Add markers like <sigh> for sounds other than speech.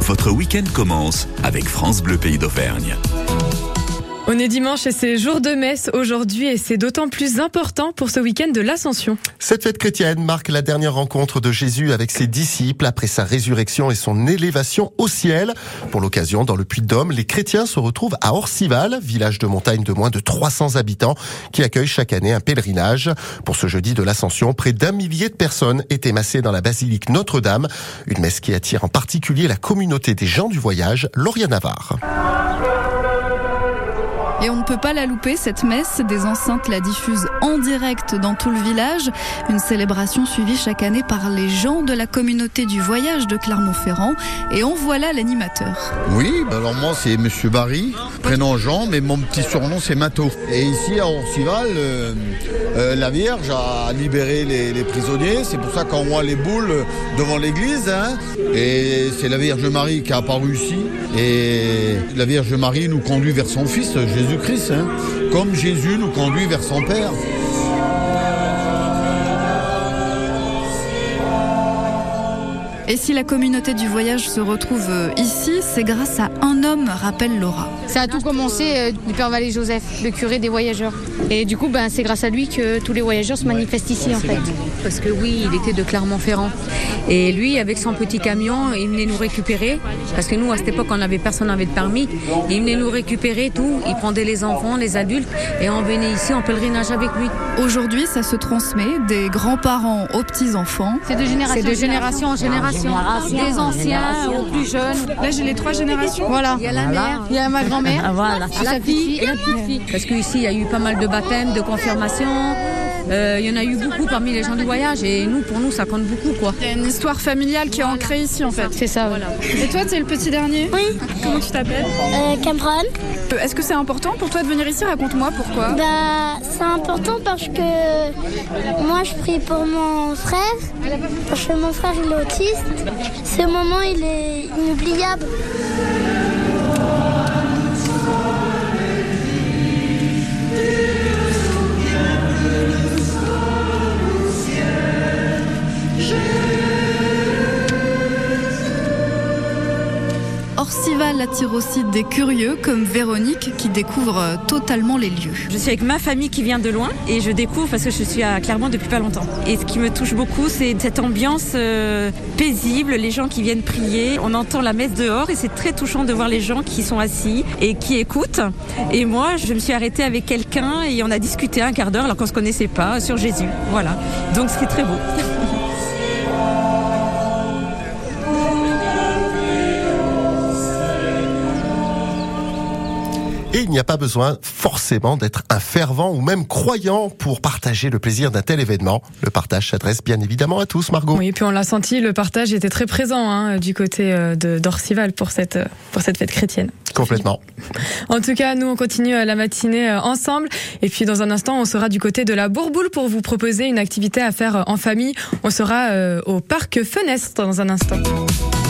Votre week-end commence avec France Bleu Pays d'Auvergne. On est dimanche et c'est jour de messe aujourd'hui et c'est d'autant plus important pour ce week-end de l'Ascension. Cette fête chrétienne marque la dernière rencontre de Jésus avec ses disciples après sa résurrection et son élévation au ciel. Pour l'occasion, dans le Puy-de-Dôme, les chrétiens se retrouvent à Orcival, village de montagne de moins de 300 habitants qui accueille chaque année un pèlerinage. Pour ce jeudi de l'Ascension, près d'un millier de personnes étaient massées dans la basilique Notre-Dame, une messe qui attire en particulier la communauté des gens du voyage, Lauriane Navarre. Et on ne peut pas la louper, cette messe. Des enceintes la diffusent en direct dans tout le village. Une célébration suivie chaque année par les gens de la communauté du voyage de Clermont-Ferrand. Et on voit là l'animateur. Oui, bah alors moi c'est Monsieur Barry, prénom Jean, mais mon petit surnom c'est Mato. Et ici à Orcival, euh, euh, la Vierge a libéré les, prisonniers. C'est pour ça qu'on voit les boules devant l'église. Hein. Et c'est la Vierge Marie qui a apparu ici. Et la Vierge Marie nous conduit vers son Fils, Jésus Jésus-Christ, hein, comme Jésus nous conduit vers son Père. Et si la communauté du voyage se retrouve euh, ici, c'est grâce à un homme, rappelle Laura. Ça a tout commencé euh, du Père Valé Joseph, le curé des voyageurs. Et du coup, ben, c'est grâce à lui que tous les voyageurs se manifestent ici en fait. Parce que oui, il était de Clermont-Ferrand. Et lui, avec son petit camion, il venait nous récupérer. Parce que nous, à cette époque, on avait personne n'avait de permis. Il venait nous récupérer tout. Il prenait les enfants, les adultes, et on venait ici en pèlerinage avec lui. Aujourd'hui, ça se transmet des grands-parents aux petits-enfants. C'est de génération, de génération en génération. Des anciens aux plus jeunes. Là, j'ai les trois générations. Voilà. Il y a la mère, il y a ma grand-mère, ah, voilà. la fille et la petite fille. Parce qu'ici, il y a eu pas mal de baptêmes, de confirmations. Euh, il y en a eu beaucoup parmi les gens du voyage et nous, pour nous, ça compte beaucoup. quoi. Il y a une histoire familiale qui est ancrée ici en fait. C'est ça, voilà. Et toi, tu es le petit dernier Oui. Comment tu t'appelles euh, Cameron. Euh, est-ce que c'est important pour toi de venir ici? Raconte-moi pourquoi. Bah, c'est important parce que moi, je prie pour mon frère. Parce que mon frère, il est autiste. Ce moment, il est inoubliable. Orcival attire aussi des curieux comme Véronique qui découvre euh, totalement les lieux. Je suis avec ma famille qui vient de loin et je découvre parce que je suis à Clermont depuis pas longtemps. Et ce qui me touche beaucoup, c'est cette ambiance euh, paisible, les gens qui viennent prier. On entend la messe dehors et c'est très touchant de voir les gens qui sont assis et qui écoutent. Et moi, je me suis arrêtée avec quelqu'un et on a discuté un quart d'heure alors qu'on se connaissait pas sur Jésus. Voilà. Donc c'est très beau. <laughs> Et il n'y a pas besoin forcément d'être un fervent ou même croyant pour partager le plaisir d'un tel événement. Le partage s'adresse bien évidemment à tous, Margot. Oui, et puis on l'a senti, le partage était très présent hein, du côté euh, de d'Orcival pour cette, euh, pour cette fête chrétienne. Complètement. <laughs> En tout cas, nous, on continue euh, la matinée ensemble. Et puis, dans un instant, on sera du côté de la Bourboule pour vous proposer une activité à faire en famille. On sera au parc Fenestre dans un instant.